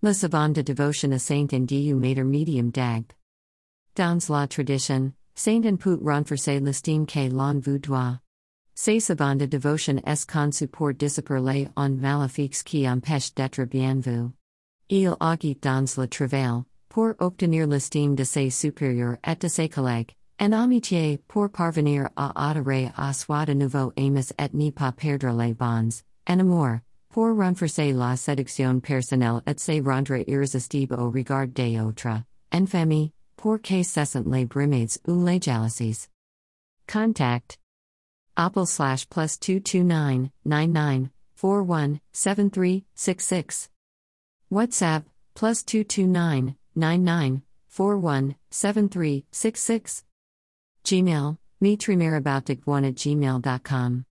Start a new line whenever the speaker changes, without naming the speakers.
La savant de devotion a Sainte Anne du mater medium Dagbe. Dans la tradition, Sainte Anne put renforcer l'estime que l'on vous doit. C'est savant de devotion est con support disciper les on maléfiques qui empêche d'être bien vu. Il agit dans le travail, pour obtenir l'estime de ses supérieurs et de ses collègues, en amitié pour parvenir à adorer à soi de nouveau amis et ne pas perdre les bonds, en amour, pour renforcer la séduction personnelle et se rendre irrésistible au regard des autres, en famille, pour que cessent les brimades ou les jalousies. Contact Apple slash plus 229 99 41 73 66. WhatsApp plus 229 99 41 73 66. Gmail, mitrimiraboutdigone at gmail.com.